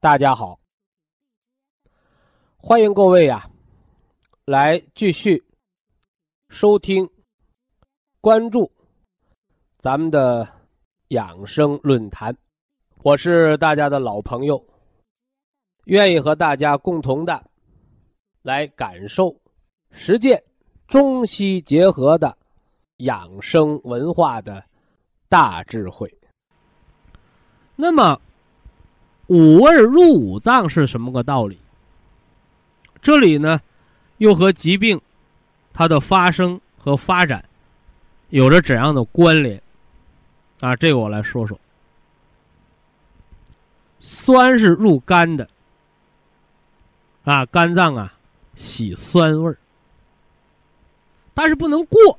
大家好，欢迎各位呀，来继续收听、关注咱们的养生论坛。我是大家的老朋友，愿意和大家共同的来感受、实践中西结合的养生文化的大智慧。那么。五味入五脏是什么个道理？这里呢，又和疾病它的发生和发展有着怎样的关联？啊，这个我来说说。酸是入肝的，啊，肝脏啊喜酸味儿，但是不能过。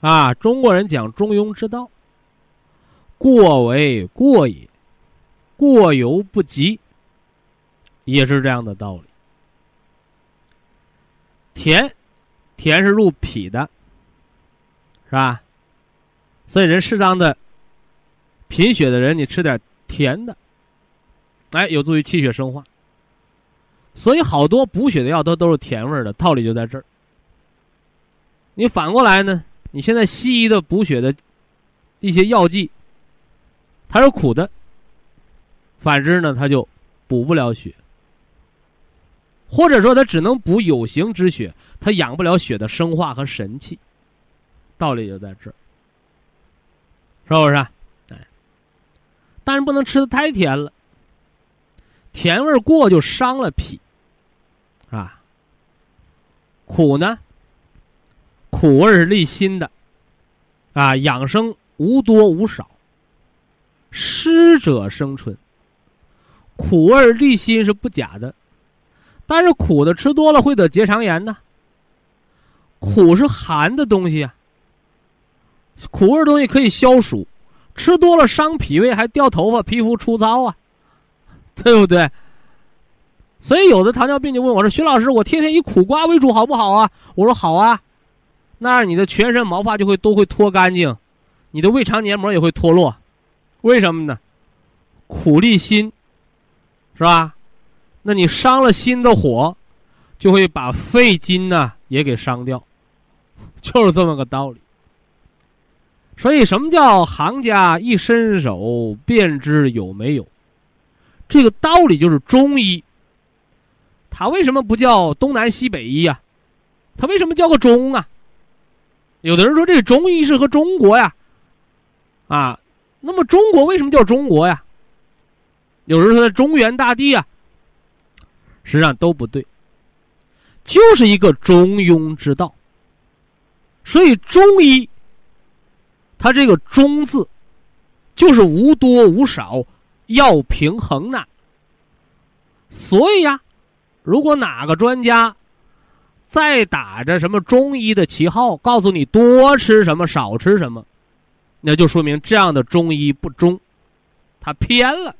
啊，中国人讲中庸之道，过为过也。过犹不及，也是这样的道理。甜，甜是入脾的，是吧？所以人适当的贫血的人，你吃点甜的，哎，有助于气血生化。所以好多补血的药都都是甜味的，道理就在这儿。你反过来呢？你现在西医的补血的一些药剂，它是苦的。反之呢，他就补不了血，或者说他只能补有形之血，他养不了血的生化和神气。道理就在这儿，是不是？哎，但是不能吃的太甜了，甜味过就伤了脾，啊。苦呢，苦味是利心的，啊，养生无多无少，湿者生春。苦味利心是不假的，但是苦的吃多了会得结肠炎呢。苦是寒的东西啊，苦味东西可以消暑，吃多了伤脾胃，还掉头发、皮肤粗糙啊，对不对？所以有的糖尿病就问我说：“徐老师，我天天以苦瓜为主好不好啊？”我说：“好啊，那样你的全身毛发就会都会脱干净，你的胃肠黏膜也会脱落，为什么呢？苦利心。”是吧？那你伤了心的火，就会把肺经呢也给伤掉，就是这么个道理。所以，什么叫行家一伸手便知有没有？这个道理就是中医。他为什么不叫东南西北医呀？他为什么叫个中啊？有的人说这中医是和中国呀，啊，那么中国为什么叫中国呀？有人说在中原大地啊，实际上都不对，就是一个中庸之道。所以中医，它这个“中”字，就是无多无少，要平衡呐。所以呀，如果哪个专家再打着什么中医的旗号，告诉你多吃什么少吃什么，那就说明这样的中医不中，他偏了。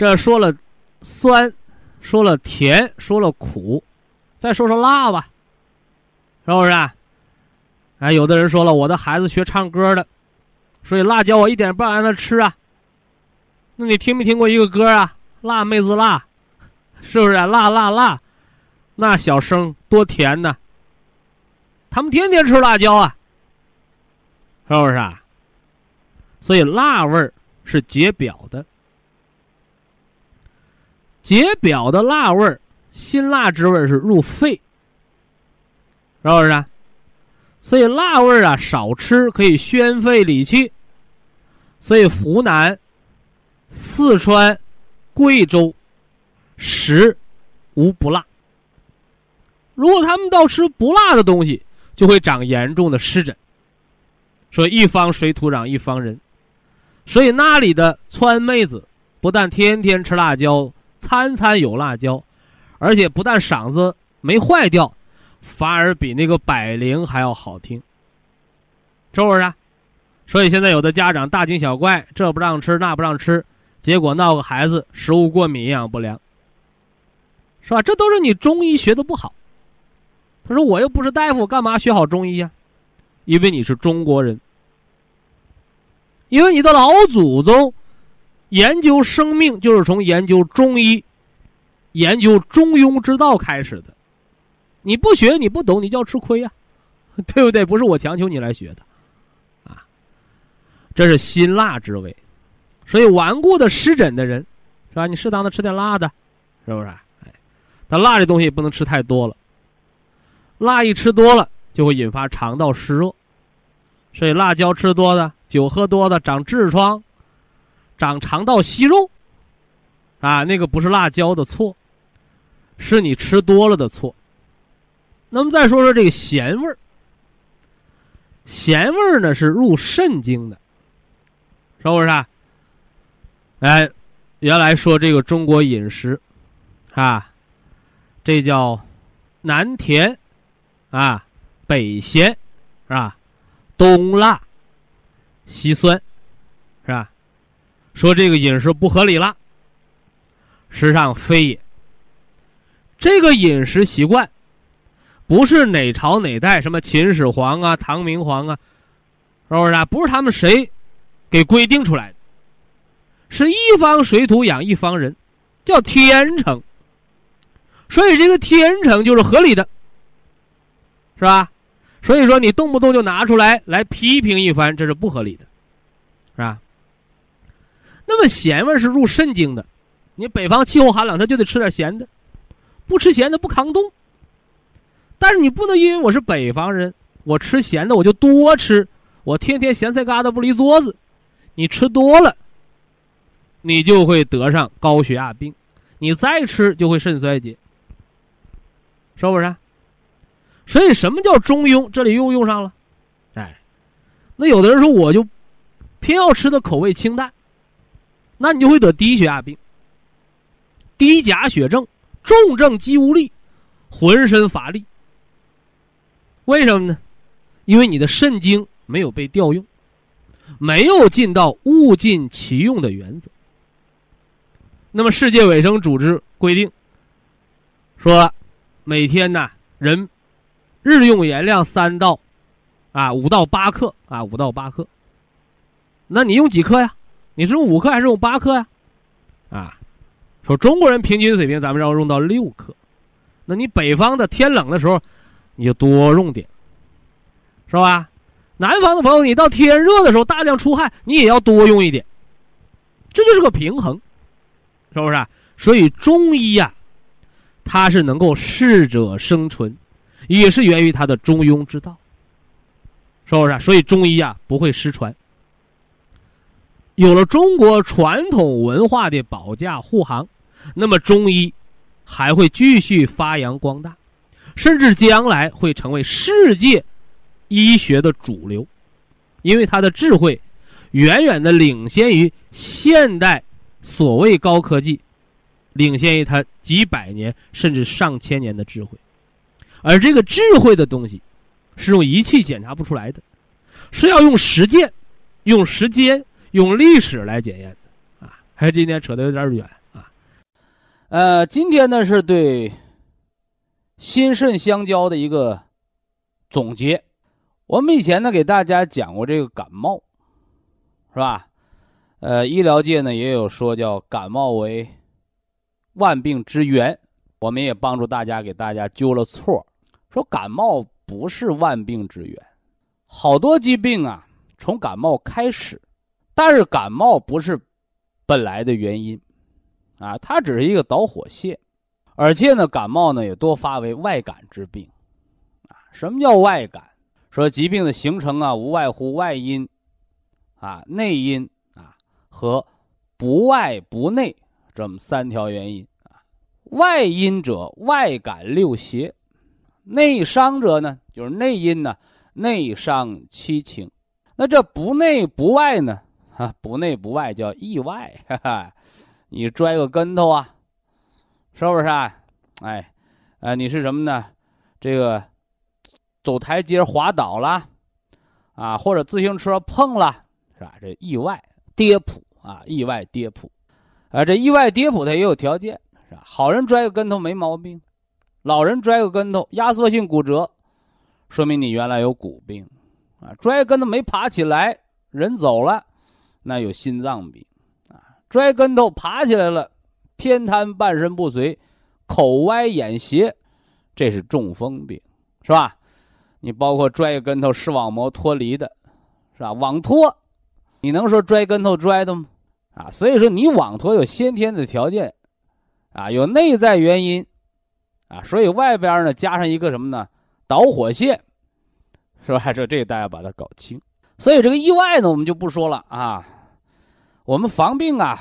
这说了酸，说了甜，说了苦，再说说辣吧，是不是？啊哎，有的人说了，我的孩子学唱歌的，所以辣椒我一点不让他吃啊。那你听没听过一个歌啊？辣妹子辣，是不是？辣辣辣，那小声多甜呢。他们天天吃辣椒啊，是不是？啊？所以辣味儿是解表的。解表的辣味儿，辛辣之味是入肺，是不是？所以辣味儿啊少吃可以宣肺理气。所以湖南、四川、贵州食无不辣。如果他们到吃不辣的东西，就会长严重的湿疹。说一方水土养一方人，所以那里的川妹子不但天天吃辣椒，餐餐有辣椒，而且不但嗓子没坏掉，反而比那个百灵还要好听，是不是？所以现在有的家长大惊小怪，这不让吃那不让吃，结果闹个孩子食物过敏、营养不良，是吧？这都是你中医学的不好。他说：“我又不是大夫，干嘛学好中医呀？因为你是中国人，因为你的老祖宗研究生命就是从研究中医、研究中庸之道开始的。你不学，你不懂，你就要吃亏呀，对不对？不是我强求你来学的，啊，这是辛辣之味。所以顽固的湿疹的人，是吧？你适当的吃点辣的，是不是？哎，但辣的东西不能吃太多了。”辣一吃多了就会引发肠道湿热，所以辣椒吃多的、酒喝多的长痔疮、长肠道息肉，啊，那个不是辣椒的错，是你吃多了的错。那么再说说这个咸味儿，咸味儿呢是入肾经的，是不是？啊？哎，原来说这个中国饮食，啊，这叫南甜。啊，北咸，是吧？东辣，西酸，是吧？说这个饮食不合理了，实际上非也。这个饮食习惯，不是哪朝哪代什么秦始皇啊、唐明皇啊，是不是啊？不是他们谁给规定出来的，是一方水土养一方人，叫天成。所以这个天成就是合理的。是吧？所以说你动不动就拿出来来批评一番，这是不合理的，是吧？那么咸味是入肾经的，你北方气候寒冷，他就得吃点咸的，不吃咸的不抗冻。但是你不能因为我是北方人，我吃咸的我就多吃，我天天咸菜疙瘩不离桌子，你吃多了，你就会得上高血压病，你再吃就会肾衰竭，是不是？所以，什么叫中庸？这里又用上了，哎，那有的人说，我就偏要吃的口味清淡，那你就会得低血压病、低钾血症、重症肌无力、浑身乏力。为什么呢？因为你的肾精没有被调用，没有尽到物尽其用的原则。那么，世界卫生组织规定说，每天呢，人。日用盐量三到，啊五到八克啊五到八克，那你用几克呀？你是用五克还是用八克呀？啊，说中国人平均水平，咱们要用到六克，那你北方的天冷的时候，你就多用点，是吧？南方的朋友，你到天热的时候大量出汗，你也要多用一点，这就是个平衡，是不是？所以中医呀，它是能够适者生存。也是源于它的中庸之道，是不是？所以中医啊不会失传。有了中国传统文化的保驾护航，那么中医还会继续发扬光大，甚至将来会成为世界医学的主流，因为他的智慧远远的领先于现代所谓高科技，领先于它几百年甚至上千年的智慧。而这个智慧的东西，是用仪器检查不出来的，是要用实践、用时间、用历史来检验的啊！还今天扯得有点远啊。呃，今天呢是对心肾相交的一个总结。我们以前呢给大家讲过这个感冒，是吧？呃，医疗界呢也有说叫感冒为万病之源，我们也帮助大家给大家纠了错。说感冒不是万病之源，好多疾病啊从感冒开始，但是感冒不是本来的原因，啊，它只是一个导火线，而且呢，感冒呢也多发为外感之病，啊，什么叫外感？说疾病的形成啊，无外乎外因，啊，内因啊和不外不内这么三条原因啊。外因者，外感六邪；内伤者呢，就是内因呢，内伤七情。那这不内不外呢？啊，不内不外叫意外，哈哈，你摔个跟头啊，是不是啊？哎，呃，你是什么呢？这个走台阶滑倒了，啊，或者自行车碰了，是吧？这意外跌扑啊，意外跌扑，啊，这意外跌扑它也有条件，是吧？好人摔个跟头没毛病，老人摔个跟头压缩性骨折，说明你原来有骨病，啊，摔个跟头没爬起来，人走了。那有心脏病，啊，摔跟头爬起来了，偏瘫半身不遂，口歪眼斜，这是中风病，是吧？你包括摔跟头视网膜脱离的，是吧？网脱，你能说摔跟头摔的吗？啊，所以说你网脱有先天的条件，啊，有内在原因，啊，所以外边呢加上一个什么呢？导火线，是吧？这这大家把它搞清。所以这个意外呢，我们就不说了啊。我们防病啊，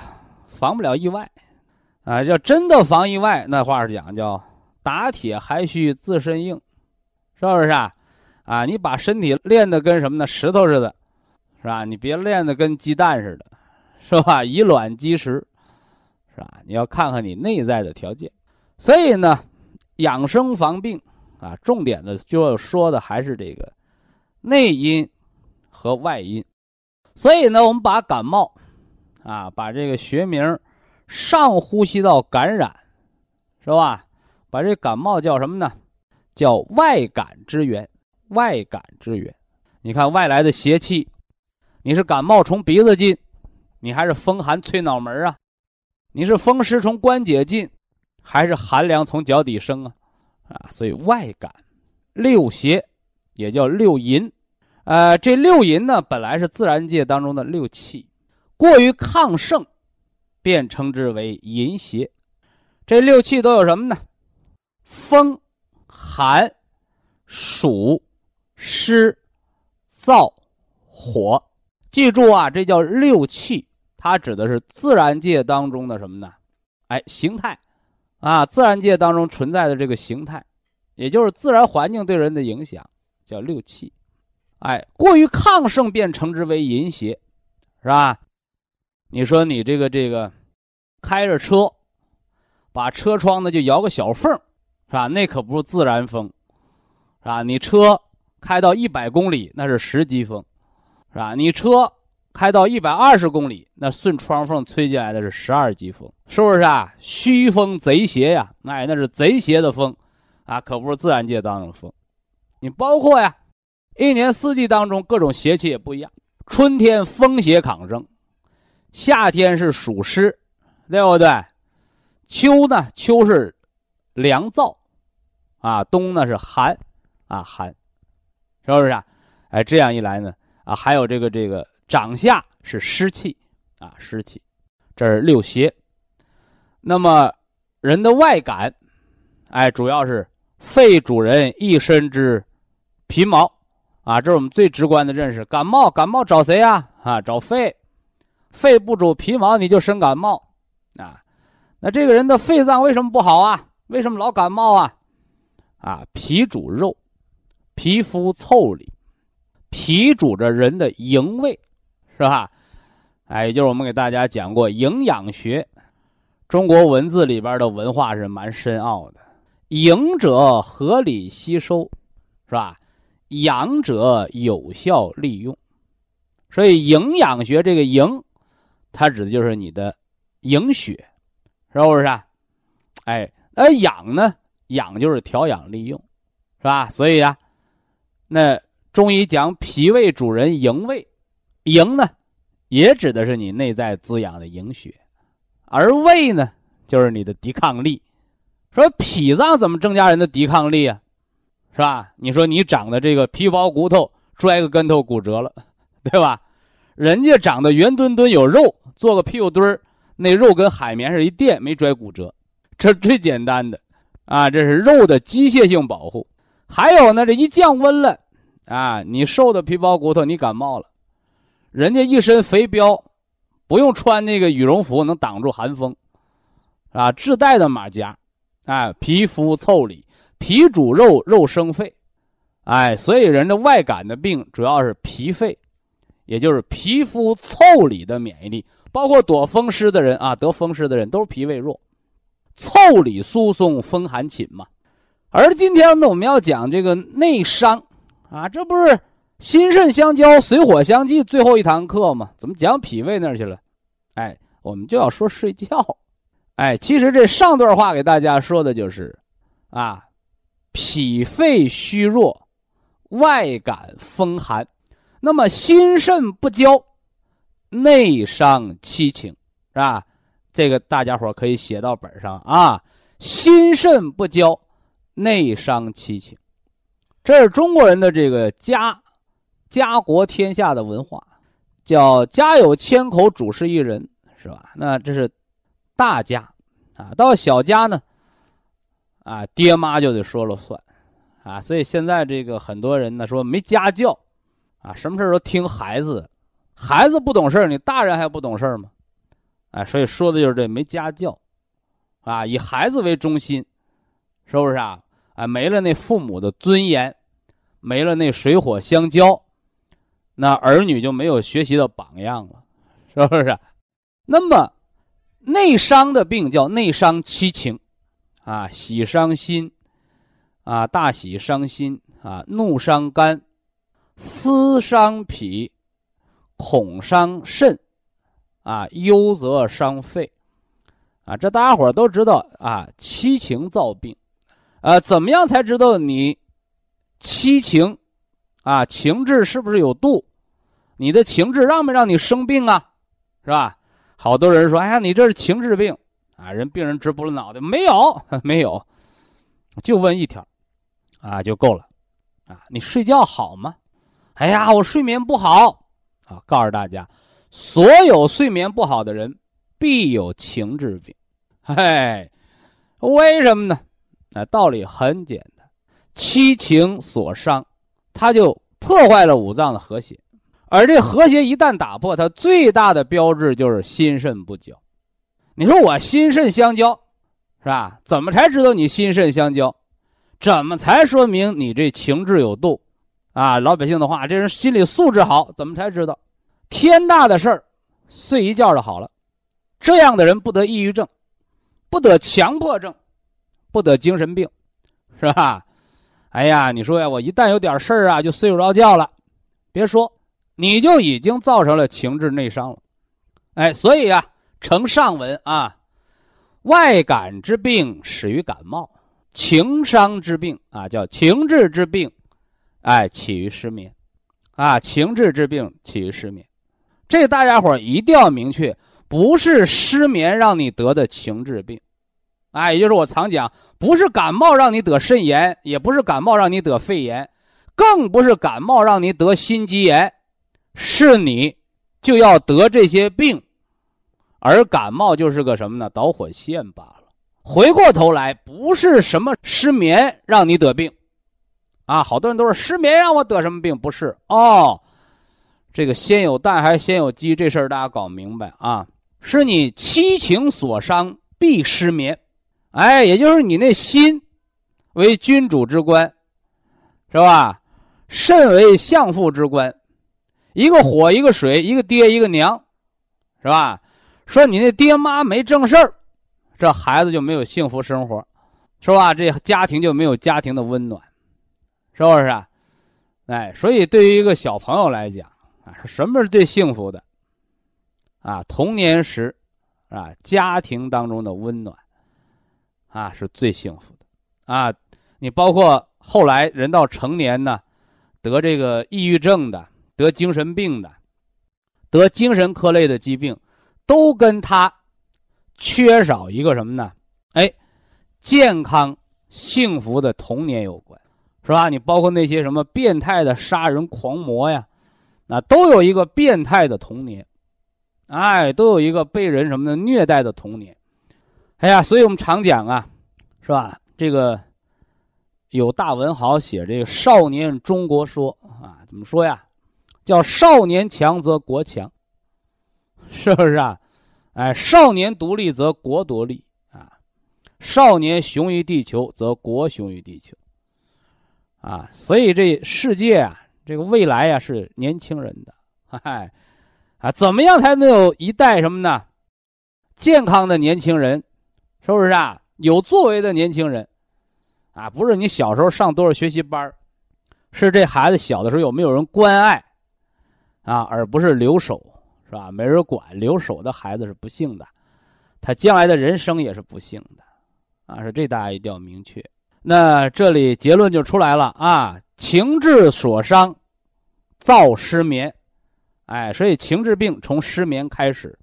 防不了意外，啊，要真的防意外，那话是讲叫打铁还需自身硬，是不是啊？啊，你把身体练得跟什么呢？石头似的，是吧？你别练得跟鸡蛋似的，是吧？以卵击石，是吧？你要看看你内在的条件。所以呢，养生防病啊，重点的就要说的还是这个内因。和外因，所以呢，我们把感冒，啊，把这个学名上呼吸道感染，是吧？把这感冒叫什么呢？叫外感之源。外感之源，你看外来的邪气，你是感冒从鼻子进，你还是风寒吹脑门啊？你是风湿从关节进，还是寒凉从脚底生啊？啊，所以外感，六邪也叫六淫。呃，这六淫呢，本来是自然界当中的六气，过于亢盛，便称之为淫邪。这六气都有什么呢？风、寒、暑、湿、燥、火。记住啊，这叫六气，它指的是自然界当中的什么呢？哎，形态啊，自然界当中存在的这个形态，也就是自然环境对人的影响，叫六气。哎，过于亢盛便称之为淫邪，是吧？你说你这个这个开着车，把车窗呢就摇个小缝，是吧？那可不是自然风，是吧？你车开到一百公里，那是十级风，是吧？你车开到一百二十公里，那顺窗缝吹进来的是十二级风，是不是啊？虚风贼邪呀！哎，那是贼邪的风，啊，可不是自然界当中的风。你包括呀。一年四季当中，各种邪气也不一样。春天风邪抗盛，夏天是暑湿，对不对？秋呢，秋是凉燥，啊，冬呢是寒，啊寒，是不是啊？哎，这样一来呢，啊，还有这个这个长夏是湿气，啊湿气，这是六邪。那么人的外感，哎，主要是肺主人一身之皮毛。啊，这是我们最直观的认识。感冒，感冒找谁呀？啊，找肺，肺不主皮毛，你就生感冒。啊，那这个人的肺脏为什么不好啊？为什么老感冒啊？啊，脾主肉，皮肤腠理，脾主着人的营卫，是吧？哎，也就是我们给大家讲过营养学，中国文字里边的文化是蛮深奥的。营者合理吸收，是吧？养者有效利用，所以营养学这个营，它指的就是你的营血，是不是啊？哎，那养呢？养就是调养利用，是吧？所以啊，那中医讲脾胃主人营卫，营呢，也指的是你内在滋养的营血，而胃呢，就是你的抵抗力。说脾脏怎么增加人的抵抗力啊？是吧？你说你长的这个皮包骨头，摔个跟头骨折了，对吧？人家长得圆墩墩有肉，做个屁股墩儿，那肉跟海绵是一垫，没摔骨折，这最简单的啊，这是肉的机械性保护。还有呢，这一降温了啊，你瘦的皮包骨头，你感冒了，人家一身肥膘，不用穿那个羽绒服能挡住寒风，啊，自带的马甲，啊，皮肤腠理，脾主肉，肉生肺，哎，所以人的外感的病主要是脾肺。也就是皮肤腠理的免疫力，包括躲风湿的人啊，得风湿的人都是脾胃弱，腠理疏松，风寒侵嘛。而今天呢，我们要讲这个内伤啊，这不是心肾相交、水火相济最后一堂课吗？怎么讲脾胃那儿去了？哎，我们就要说睡觉。哎，其实这上段话给大家说的就是，啊，脾肺虚弱，外感风寒。那么心肾不交，内伤七情，是吧？这个大家伙可以写到本上啊。心肾不交，内伤七情，这是中国人的这个家家国天下的文化，叫家有千口，主事一人，是吧？那这是大家啊，到小家呢，啊，爹妈就得说了算，啊，所以现在这个很多人呢说没家教。啊，什么事都听孩子，孩子不懂事你大人还不懂事吗？哎，所以说的就是这没家教，啊，以孩子为中心，是不是啊？啊，没了那父母的尊严，没了那水火相交，那儿女就没有学习的榜样了，是不是？那么内伤的病叫内伤七情，啊，喜伤心，啊，大喜伤心，啊，怒伤肝。思伤脾，恐伤肾，啊，忧则伤肺，啊，这大家伙都知道啊。七情造病，呃，怎么样才知道你七情啊？情志是不是有度？你的情志让没让你生病啊？是吧？好多人说，哎呀，你这是情志病啊！人病人直不了脑袋，没有，没有，就问一条，啊，就够了，啊，你睡觉好吗？哎呀，我睡眠不好啊！告诉大家，所有睡眠不好的人必有情志病。嘿，为什么呢？那道理很简单，七情所伤，它就破坏了五脏的和谐。而这和谐一旦打破，它最大的标志就是心肾不交。你说我心肾相交，是吧？怎么才知道你心肾相交？怎么才说明你这情志有度？啊，老百姓的话，这人心理素质好，怎么才知道？天大的事儿，睡一觉就好了。这样的人不得抑郁症，不得强迫症，不得精神病，是吧？哎呀，你说呀，我一旦有点事儿啊，就睡不着觉了。别说，你就已经造成了情志内伤了。哎，所以啊，呈上文啊，外感之病始于感冒，情伤之病啊，叫情志之病。哎，起于失眠，啊，情志之病起于失眠，这大家伙一定要明确，不是失眠让你得的情志病，哎，也就是我常讲，不是感冒让你得肾炎，也不是感冒让你得肺炎，更不是感冒让你得心肌炎，是你就要得这些病，而感冒就是个什么呢？导火线罢了。回过头来，不是什么失眠让你得病。啊，好多人都是失眠让我得什么病？不是哦，这个先有蛋还是先有鸡？这事儿大家搞明白啊！是你七情所伤必失眠，哎，也就是你那心为君主之官，是吧？肾为相父之官，一个火一个水，一个爹一个娘，是吧？说你那爹妈没正事儿，这孩子就没有幸福生活，是吧？这家庭就没有家庭的温暖。是不是啊？哎，所以对于一个小朋友来讲啊，什么是最幸福的？啊，童年时，啊，家庭当中的温暖，啊，是最幸福的。啊，你包括后来人到成年呢，得这个抑郁症的，得精神病的，得精神科类的疾病，都跟他缺少一个什么呢？哎，健康幸福的童年有关。是吧？你包括那些什么变态的杀人狂魔呀，那都有一个变态的童年，哎，都有一个被人什么的虐待的童年。哎呀，所以我们常讲啊，是吧？这个有大文豪写这个《少年中国说》啊，怎么说呀？叫少年强则国强，是不是啊？哎，少年独立则国独立啊，少年雄于地球则国雄于地球啊。所以这世界啊，这个未来啊是年轻人的，嗨，啊，怎么样才能有一代什么呢？健康的年轻人，是不是啊？有作为的年轻人，啊，不是你小时候上多少学习班是这孩子小的时候有没有人关爱？啊，而不是留守，是吧？没人管，留守的孩子是不幸的，他将来的人生也是不幸的，啊，是这大家一定要明确。那这里结论就出来了啊，情志所伤，造失眠，哎，所以情志病从失眠开始，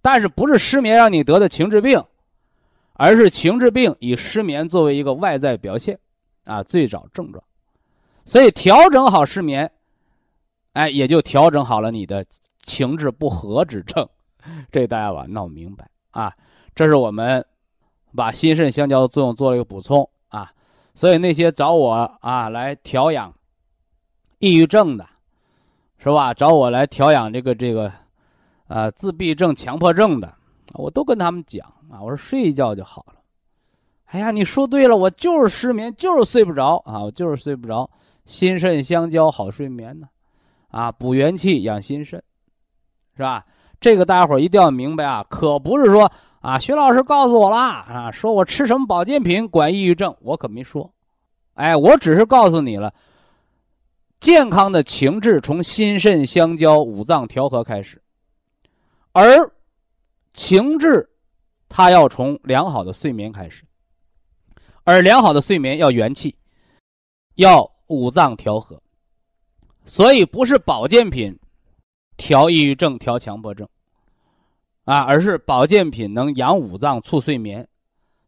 但是不是失眠让你得的情志病，而是情志病以失眠作为一个外在表现，啊，最早症状，所以调整好失眠。哎，也就调整好了你的情志不和之症，这大家把闹明白啊。这是我们把心肾相交的作用做了一个补充啊。所以那些找我啊来调养抑郁症的，是吧？找我来调养这个这个啊自闭症、强迫症的，我都跟他们讲啊，我说睡一觉就好了。哎呀，你说对了，我就是失眠，就是睡不着啊，我就是睡不着。心肾相交好睡眠呢。啊，补元气养心肾，是吧？这个大家伙一定要明白啊，可不是说啊，徐老师告诉我啦啊，说我吃什么保健品管抑郁症，我可没说。哎，我只是告诉你了，健康的情志从心肾相交、五脏调和开始，而情志它要从良好的睡眠开始，而良好的睡眠要元气，要五脏调和。所以不是保健品调抑郁症、调强迫症啊，而是保健品能养五脏、促睡眠，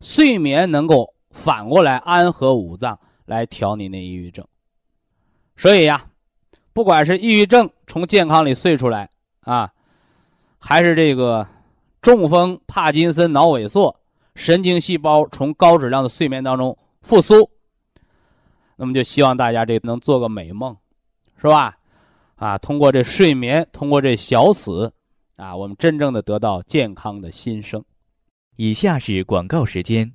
睡眠能够反过来安和五脏，来调你那抑郁症。所以呀，不管是抑郁症从健康里睡出来啊，还是这个中风、帕金森、脑萎缩、神经细胞从高质量的睡眠当中复苏，那么就希望大家这能做个美梦。是吧？啊，通过这睡眠，通过这小死，啊，我们真正的得到健康的新生。以下是广告时间。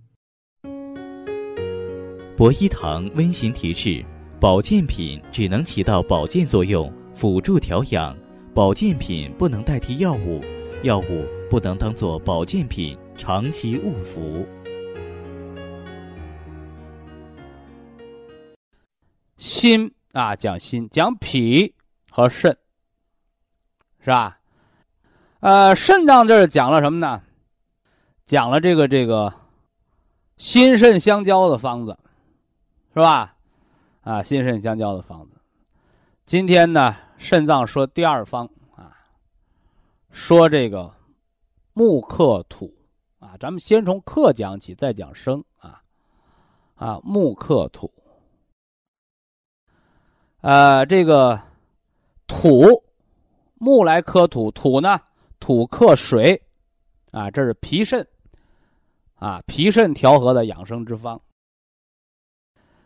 博一堂温馨提示：保健品只能起到保健作用，辅助调养；保健品不能代替药物，药物不能当做保健品长期误服。心。啊，讲心，讲脾和肾，是吧？呃，肾脏这儿讲了什么呢？讲了这个这个心肾相交的方子，是吧？啊，心肾相交的方子。今天呢，肾脏说第二方啊，说这个木克土啊，咱们先从克讲起，再讲生啊啊，木克土。呃，这个土木来克土，土呢土克水，啊，这是脾肾啊，脾肾调和的养生之方。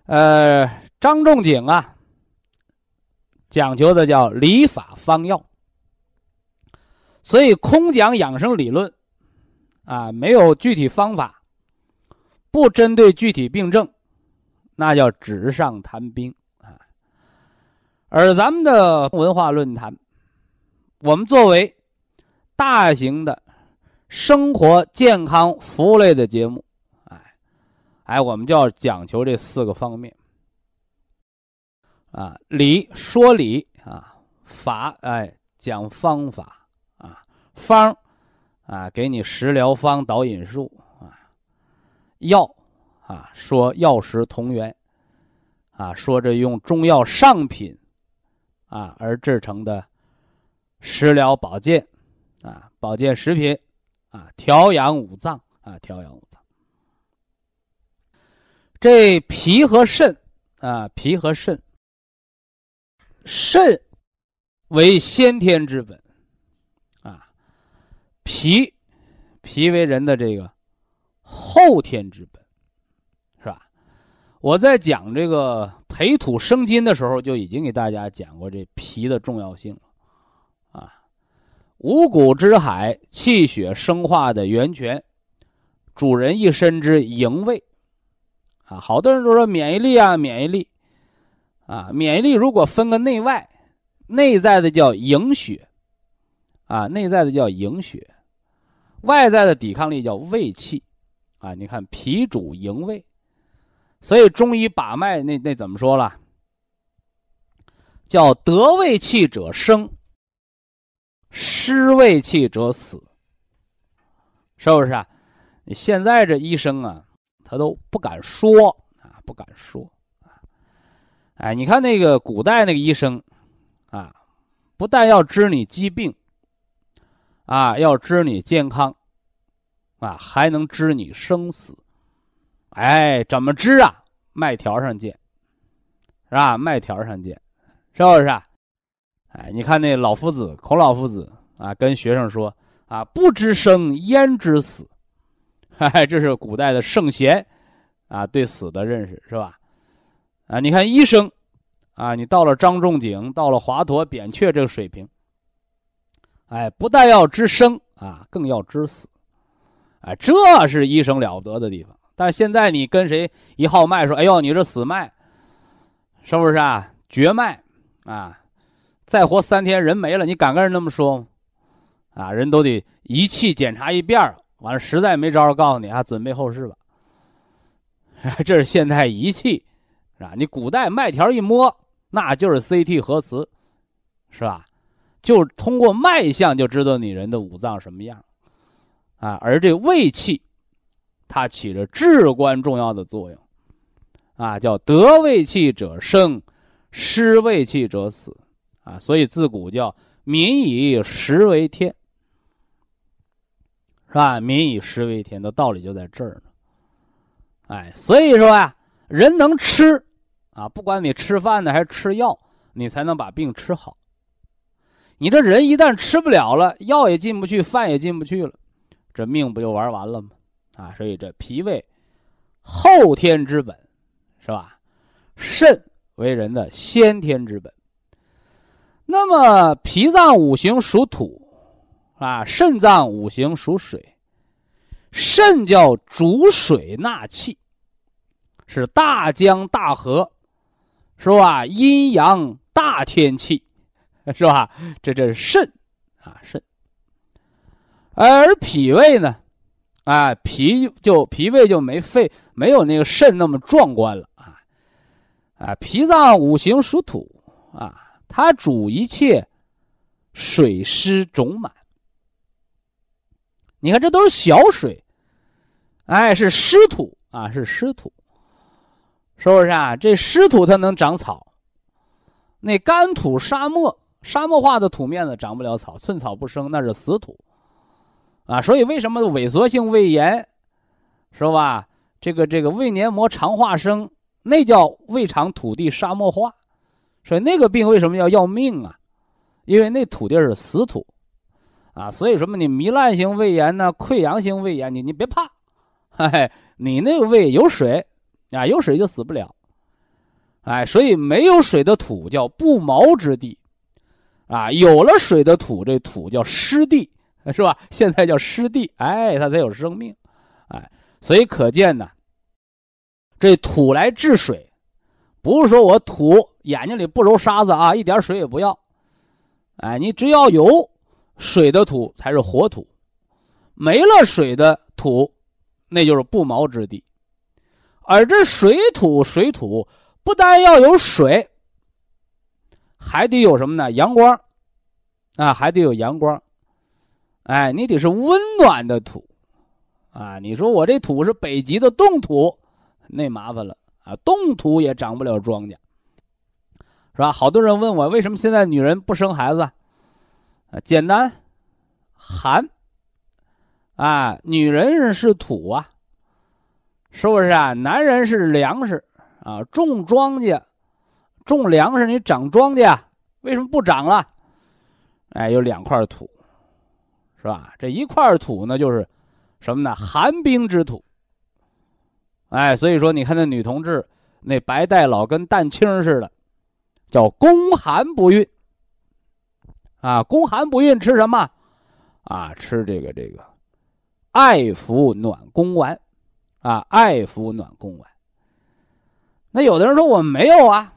呃，张仲景啊，讲究的叫理法方药，所以空讲养生理论啊，没有具体方法，不针对具体病症，那叫纸上谈兵。而咱们的文化论坛，我们作为大型的生活健康服务类的节目，哎，哎，我们就要讲求这四个方面啊，理说理啊，法哎讲方法啊，方啊给你食疗方导引术啊，药啊说药食同源啊，说这用中药上品。啊，而制成的食疗保健，啊，保健食品，啊，调养五脏，啊，调养五脏。这脾和肾，啊，脾和肾，肾为先天之本，啊，脾，脾为人的这个后天之本，我在讲这个培土生金的时候，就已经给大家讲过这脾的重要性了，啊，五谷之海，气血生化的源泉，主人一身之营卫，啊，好多人都说免疫力啊，免疫力，啊，免疫力如果分个内外，内在的叫营血。啊，内在的叫营血，外在的抵抗力叫胃气，啊，你看脾主营卫，所以中医把脉那那怎么说了？叫得胃气者生，失胃气者死，是不是啊？现在这医生啊，他都不敢说啊，不敢说啊，哎，你看那个古代那个医生，啊，不但要治你疾病。啊，要知你健康，啊，还能知你生死，哎，怎么知啊？麦条上见，是吧？麦条上见，是不是？啊哎，你看那老夫子，孔老夫子啊，跟学生说啊，不知生焉知死？哎，这是古代的圣贤啊，对死的认识是吧？啊，你看医生，啊，你到了张仲景，到了华佗、扁鹊这个水平。哎，不但要知生啊，更要知死，哎，这是医生了不得的地方。但是现在你跟谁一号脉说，哎呦，你这死脉，是不是啊？绝脉啊，再活三天人没了，你敢跟人那么说吗？啊，人都得仪器检查一遍完了实在没招告诉你啊，准备后事吧。这是现代仪器，是吧？你古代脉条一摸，那就是 CT 核磁，是吧？就通过脉象就知道你人的五脏什么样，啊，而这胃气，它起着至关重要的作用，啊，叫得胃气者生，失胃气者死，啊，所以自古叫民以食为天，是吧？民以食为天的道理就在这儿呢，哎，所以说啊，人能吃，啊，不管你吃饭呢还是吃药，你才能把病吃好。你这人一旦吃不了了，药也进不去，饭也进不去了，这命不就玩完了吗？啊，所以这脾胃后天之本，是吧？肾为人的先天之本。那么脾脏五行属土，啊，肾脏五行属水。肾叫主水纳气，是大江大河，是吧？阴阳大天气。是吧？这这是肾，啊肾。而脾胃呢，啊脾就脾胃就没肺，没有那个肾那么壮观了啊，啊脾脏五行属土啊，它主一切水湿肿满。你看这都是小水，哎是湿土啊是湿土，是不是啊？这湿土它能长草，那干土沙漠。沙漠化的土面子长不了草，寸草不生，那是死土，啊，所以为什么萎缩性胃炎，是吧？这个这个胃黏膜肠化生，那叫胃肠土地沙漠化，所以那个病为什么要要命啊？因为那土地是死土，啊，所以什么你糜烂性胃炎呢？溃疡性胃炎，你你别怕，嘿嘿，你那个胃有水，啊，有水就死不了，哎，所以没有水的土叫不毛之地。啊，有了水的土，这土叫湿地，是吧？现在叫湿地，哎，它才有生命，哎，所以可见呢，这土来治水，不是说我土眼睛里不揉沙子啊，一点水也不要，哎，你只要有水的土才是活土，没了水的土，那就是不毛之地，而这水土水土不但要有水。还得有什么呢？阳光，啊，还得有阳光，哎，你得是温暖的土，啊，你说我这土是北极的冻土，那麻烦了啊，冻土也长不了庄稼，是吧？好多人问我为什么现在女人不生孩子，啊，简单，寒，啊，女人是土啊，是不是啊？男人是粮食啊，种庄稼。种粮食，你长庄稼，为什么不长了？哎，有两块土，是吧？这一块土呢，就是什么呢？寒冰之土。哎，所以说你看那女同志那白带老跟蛋清似的，叫宫寒不孕。啊，宫寒不孕吃什么？啊，吃这个这个，艾服暖宫丸，啊，艾服暖宫丸。那有的人说我没有啊，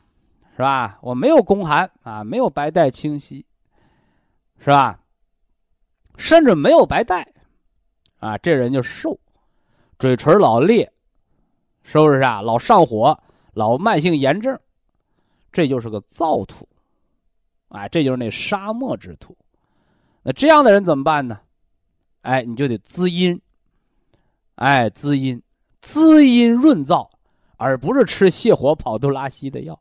是吧？我没有宫寒啊，没有白带清晰，是吧？甚至没有白带，啊，这人就瘦，嘴唇老裂，是不是啊？老上火，老慢性炎症，这就是个燥土，啊，这就是那沙漠之土。那这样的人怎么办呢？哎，你就得滋阴，哎，滋阴，滋阴润燥，而不是吃泻火跑肚拉稀的药，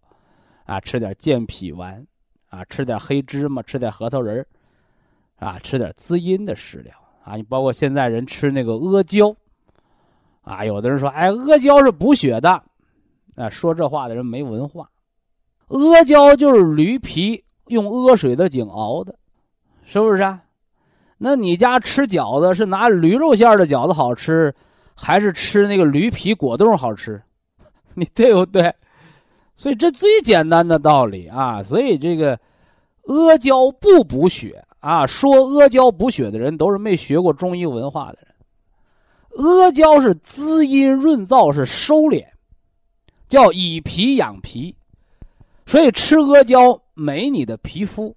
啊，吃点健脾丸，啊，吃点黑芝麻，吃点核桃仁啊，吃点滋阴的食疗啊。你包括现在人吃那个阿胶，啊，有的人说，哎，阿胶是补血的，啊，说这话的人没文化，阿胶就是驴皮用阿水的井熬的。是不是啊？那你家吃饺子是拿驴肉馅的饺子好吃，还是吃那个驴皮果冻好吃？你对不对？所以这最简单的道理啊！所以这个阿胶不补血啊，说阿胶补血的人都是没学过中医文化的人。阿胶是滋阴润燥，是收敛，叫以皮养皮，所以吃阿胶美你的皮肤。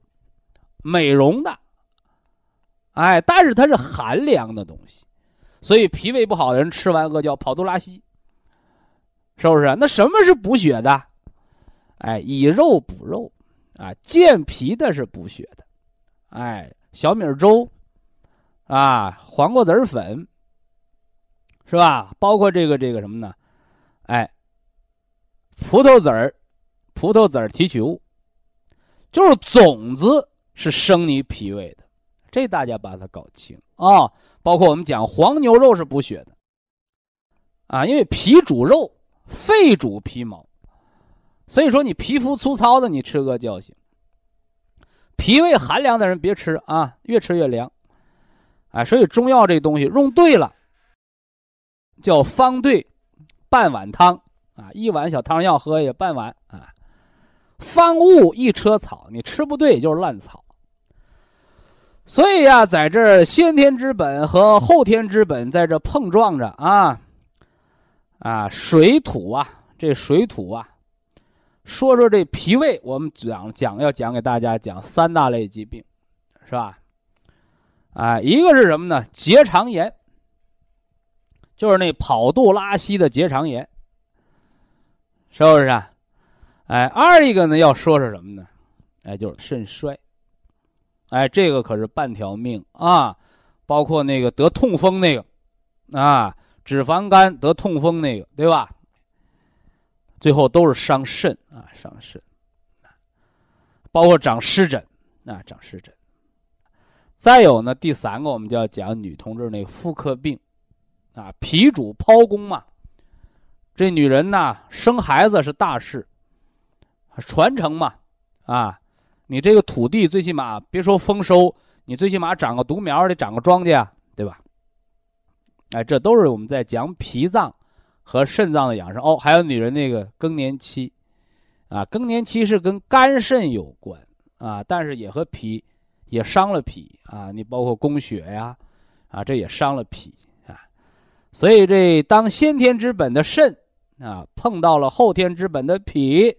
美容的，哎，但是它是寒凉的东西，所以脾胃不好的人吃完阿胶跑肚拉稀，是不是？那什么是补血的？哎，以肉补肉，啊，健脾的是补血的，哎，小米粥，啊，黄瓜籽粉，是吧？包括这个这个什么呢？哎，葡萄籽儿，葡萄籽儿提取物，就是种子。是生你脾胃的，这大家把它搞清啊！包括我们讲黄牛肉是补血的，啊，因为脾主肉，肺主皮毛，所以说你皮肤粗糙的，你吃阿胶行。脾胃寒凉的人别吃啊，越吃越凉，啊，所以中药这东西用对了，叫方对，半碗汤啊，一碗小汤药喝也半碗啊，方物一车草，你吃不对就是烂草。所以呀，在这先天之本和后天之本在这碰撞着啊，啊，水土啊，这水土啊，说说这脾胃，我们讲讲要讲给大家讲三大类疾病，是吧？哎，一个是什么呢？结肠炎，就是那跑肚拉稀的结肠炎，是不是啊？哎，二一个呢，要说说什么呢？哎，就是肾衰。哎，这个可是半条命啊！包括那个得痛风那个，啊，脂肪肝得痛风那个，对吧？最后都是伤肾啊，伤肾。包括长湿疹，啊，长湿疹。再有呢，第三个我们就要讲女同志那妇科病，啊，脾主剖宫嘛。这女人呐，生孩子是大事，传承嘛，啊。你这个土地最起码别说丰收，你最起码长个独苗得长个庄稼，对吧？哎，这都是我们在讲脾脏和肾脏的养生哦。还有女人那个更年期，啊，更年期是跟肝肾有关啊，但是也和脾也伤了脾啊。你包括供血呀，啊，这也伤了脾啊。所以这当先天之本的肾啊碰到了后天之本的脾，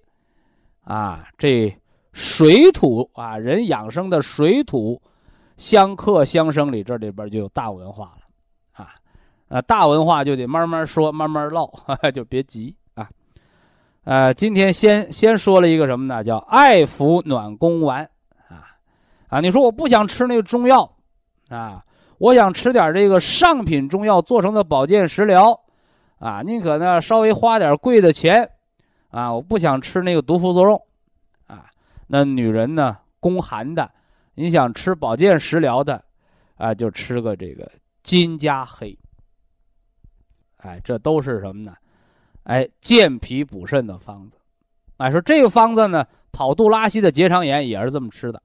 啊，这。水土啊，人养生的水土相克相生里，这里边就有大文化了啊！呃，大文化就得慢慢说，慢慢唠，就别急啊。呃，今天先先说了一个什么呢？叫艾服暖宫丸啊啊！你说我不想吃那个中药啊，我想吃点这个上品中药做成的保健食疗啊，宁可呢稍微花点贵的钱啊，我不想吃那个毒副作用啊。那女人呢，宫寒的，你想吃保健食疗的，啊，就吃个这个金加黑。哎，这都是什么呢？哎，健脾补肾的方子。哎，说这个方子呢，跑肚拉稀的结肠炎也是这么吃的，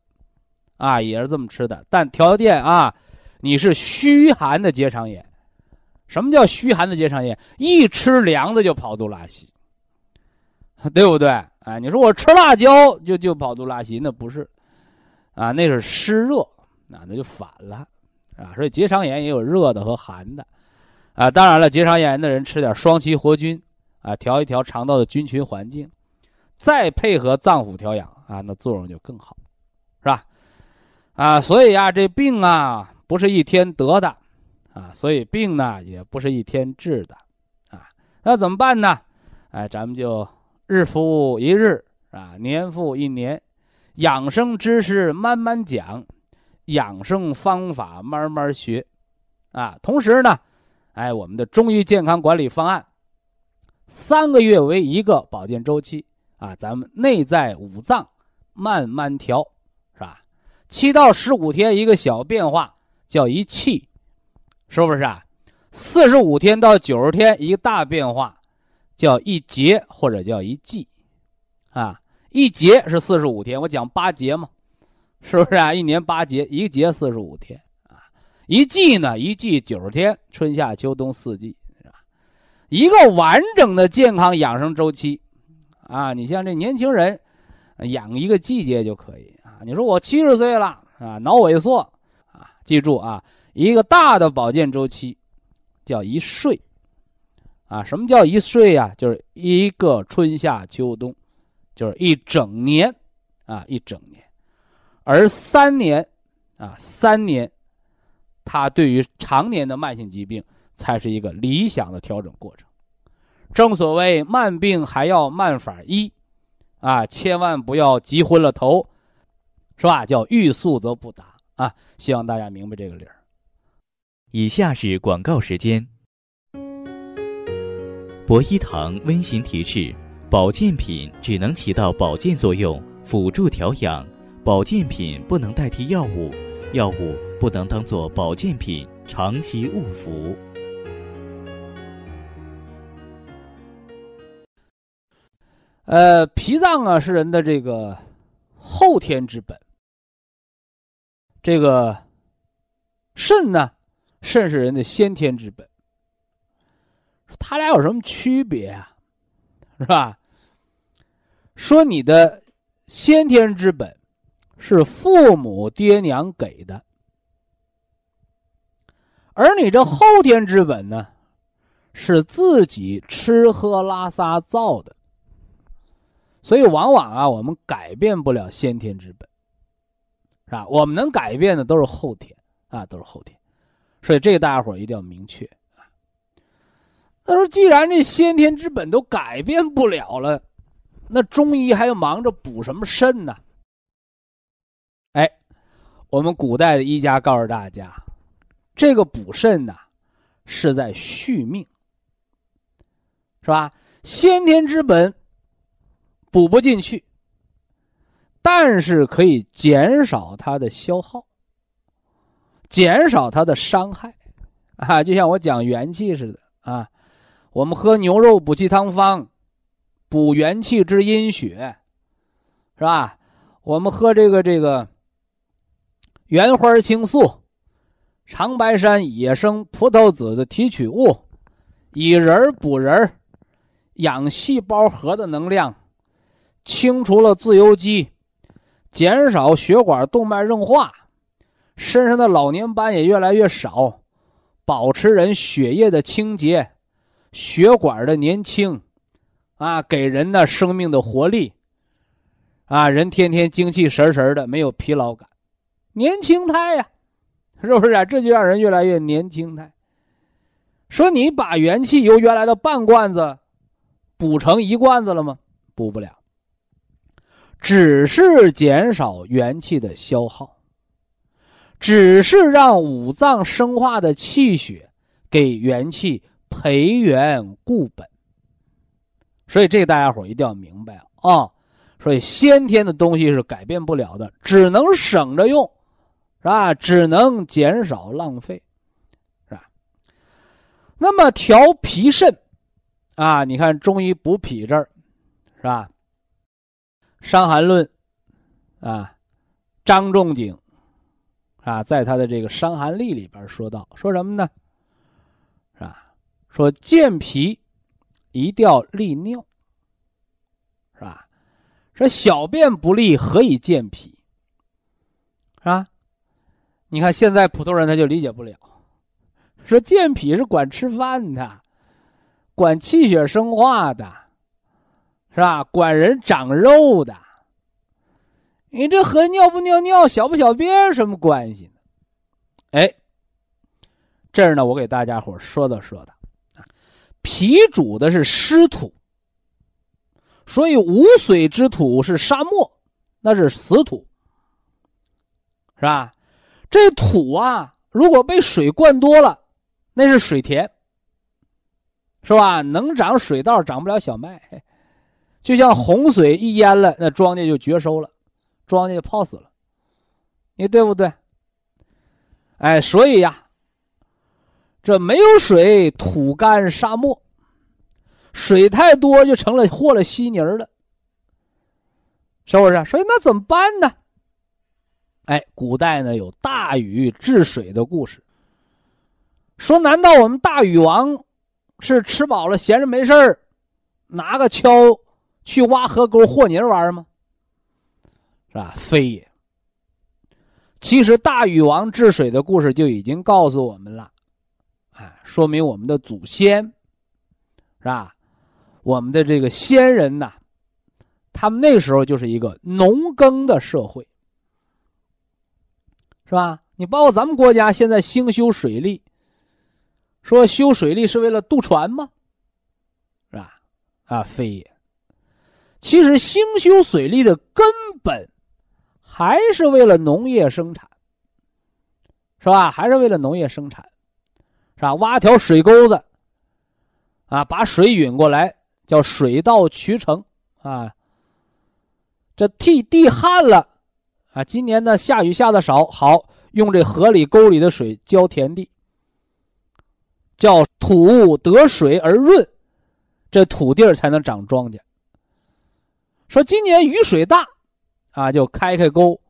啊，也是这么吃的。但条件啊，你是虚寒的结肠炎。什么叫虚寒的结肠炎？一吃凉的就跑肚拉稀，对不对？哎，你说我吃辣椒就就跑肚拉稀，那不是，啊，那是湿热，啊那就反了，啊，所以结肠炎也有热的和寒的，啊，当然了，结肠炎的人吃点双歧活菌，啊，调一调肠道的菌群环境，再配合脏腑调养，啊，那作用就更好，是吧？啊，所以呀，这病啊不是一天得的。啊，所以病呢也不是一天治的，啊，那怎么办呢？哎，咱们就日复一日啊，年复一年，养生知识慢慢讲，养生方法慢慢学，啊，同时呢，哎，我们的中医健康管理方案，三个月为一个保健周期啊，咱们内在五脏慢慢调，是吧？七到十五天一个小变化，叫一气。是不是啊？四十五天到九十天一个大变化，叫一节或者叫一季，啊，一节是四十五天，我讲八节嘛，是不是啊？一年八节，一个节四十五天，一季呢，一季九十天，春夏秋冬四季，是吧？一个完整的健康养生周期，啊，你像这年轻人，养一个季节就可以啊。你说我七十岁了啊，脑萎缩啊，记住啊。一个大的保健周期，叫一岁，啊，什么叫一岁呀？就是一个春夏秋冬，就是一整年，啊，一整年，而三年，啊，三年，它对于常年的慢性疾病才是一个理想的调整过程。正所谓慢病还要慢法医，啊，千万不要急昏了头，是吧？叫欲速则不达啊！希望大家明白这个理儿。以下是广告时间。博一堂温馨提示：保健品只能起到保健作用，辅助调养；保健品不能代替药物，药物不能当做保健品长期误服。呃，脾脏啊是人的这个后天之本，这个肾呢？肾是人的先天之本，他俩有什么区别啊？是吧？说你的先天之本是父母爹娘给的，而你这后天之本呢，是自己吃喝拉撒造的。所以往往啊，我们改变不了先天之本，是吧？我们能改变的都是后天啊，都是后天。所以这个大家伙一定要明确。他说：“既然这先天之本都改变不了了，那中医还要忙着补什么肾呢？”哎，我们古代的医家告诉大家，这个补肾呐，是在续命，是吧？先天之本补不进去，但是可以减少它的消耗。减少它的伤害，啊，就像我讲元气似的啊。我们喝牛肉补气汤方，补元气之阴血，是吧？我们喝这个这个原花青素、长白山野生葡萄籽的提取物，以人补人，养细胞核的能量，清除了自由基，减少血管动脉硬化。身上的老年斑也越来越少，保持人血液的清洁，血管的年轻，啊，给人的生命的活力，啊，人天天精气神神的，没有疲劳感，年轻态呀，是不是啊？这就让人越来越年轻态。说你把元气由原来的半罐子补成一罐子了吗？补不了，只是减少元气的消耗。只是让五脏生化的气血给元气培元固本，所以这个大家伙一定要明白啊！所以先天的东西是改变不了的，只能省着用，是吧？只能减少浪费，是吧？那么调脾肾啊，你看中医补脾这儿，是吧？《伤寒论》啊，张仲景。啊，在他的这个《伤寒例》里边说到，说什么呢？是吧？说健脾一定要利尿，是吧？说小便不利，何以健脾？是吧？你看现在普通人他就理解不了，说健脾是管吃饭的，管气血生化的，是吧？管人长肉的。你这和尿不尿尿、小不小便什么关系呢？哎，这儿呢，我给大家伙说道说道，脾主的是湿土，所以无水之土是沙漠，那是死土，是吧？这土啊，如果被水灌多了，那是水田，是吧？能长水稻，长不了小麦，就像洪水一淹了，那庄稼就绝收了。庄稼就泡死了，你对不对？哎，所以呀，这没有水，土干沙漠；水太多，就成了和了稀泥了，是不是？所以那怎么办呢？哎，古代呢有大禹治水的故事，说难道我们大禹王是吃饱了闲着没事儿，拿个锹去挖河沟和泥玩吗？是吧？非也。其实大禹王治水的故事就已经告诉我们了，啊，说明我们的祖先，是吧？我们的这个先人呐，他们那时候就是一个农耕的社会，是吧？你包括咱们国家现在兴修水利，说修水利是为了渡船吗？是吧？啊，非也。其实兴修水利的根本。还是为了农业生产，是吧？还是为了农业生产，是吧？挖条水沟子，啊，把水引过来，叫水到渠成，啊。这替地旱了，啊，今年呢下雨下的少，好用这河里沟里的水浇田地，叫土得水而润，这土地儿才能长庄稼。说今年雨水大。啊，就开开沟，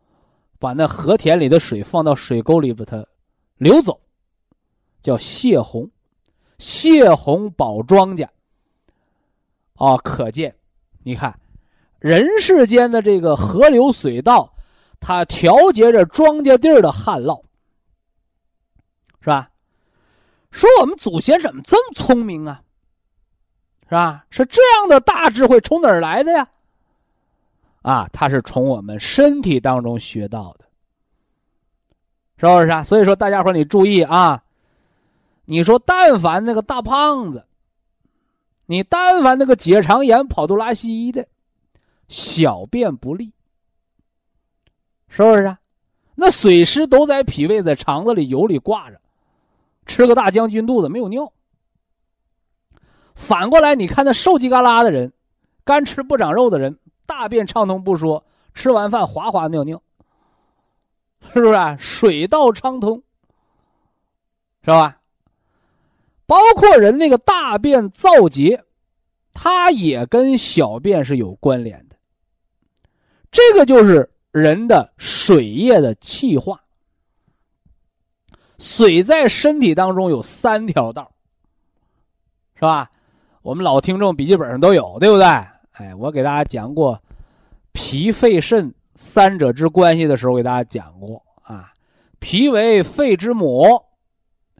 把那河田里的水放到水沟里，把它流走，叫泄洪，泄洪保庄稼。哦，可见，你看，人世间的这个河流水道，它调节着庄稼地儿的旱涝，是吧？说我们祖先怎么这么聪明啊？是吧？是这样的大智慧从哪儿来的呀？啊，他是从我们身体当中学到的，是不是啊？所以说，大家伙你注意啊！你说，但凡那个大胖子，你但凡那个结肠炎、跑肚拉稀的，小便不利，是不是啊？那水湿都在脾胃、在肠子里、油里挂着，吃个大将军肚子没有尿。反过来，你看那瘦叽嘎拉的人，干吃不长肉的人。大便畅通不说，吃完饭哗哗尿尿，是不是啊？水道畅通，是吧？包括人那个大便燥结，它也跟小便是有关联的。这个就是人的水液的气化。水在身体当中有三条道，是吧？我们老听众笔记本上都有，对不对？哎，我给大家讲过脾、肺、肾三者之关系的时候，给大家讲过啊。脾为肺之母，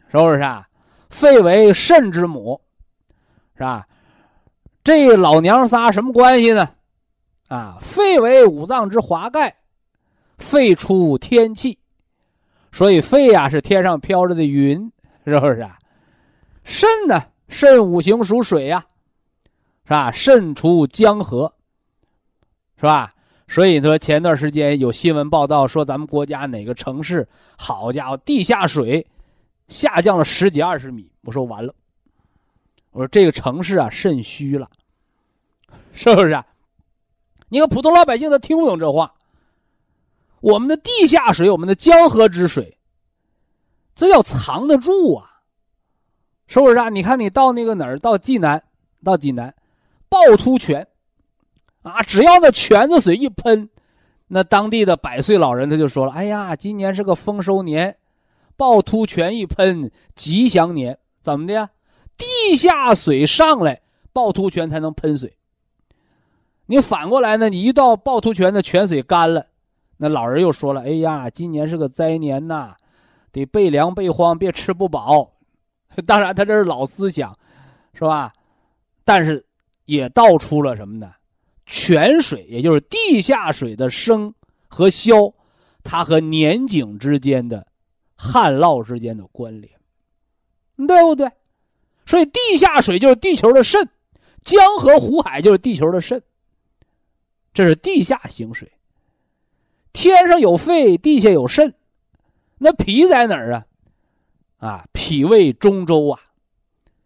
是不是啊？肺为肾之母，是吧？这老娘仨什么关系呢？啊，肺为五脏之华盖，肺出天气，所以肺呀是天上飘着的云，是不是？肾呢，肾五行属水呀。是吧？肾出江河，是吧？所以说前段时间有新闻报道说，咱们国家哪个城市，好家伙，地下水下降了十几二十米。我说完了，我说这个城市啊，肾虚了，是不是？啊？你看普通老百姓他听不懂这话。我们的地下水，我们的江河之水，这要藏得住啊，是不是啊？你看你到那个哪儿，到济南，到济南。趵突泉，啊，只要那泉子水一喷，那当地的百岁老人他就说了：“哎呀，今年是个丰收年，趵突泉一喷，吉祥年。怎么的呀？地下水上来，趵突泉才能喷水。你反过来呢？你一到趵突泉的泉水干了，那老人又说了：哎呀，今年是个灾年呐，得备粮备荒，别吃不饱。当然，他这是老思想，是吧？但是也道出了什么呢？”泉水，也就是地下水的升和消，它和年景之间的旱涝之间的关联，对不对？所以地下水就是地球的肾，江河湖海就是地球的肾。这是地下行水。天上有肺，地下有肾，那脾在哪儿啊？啊，脾胃中州啊，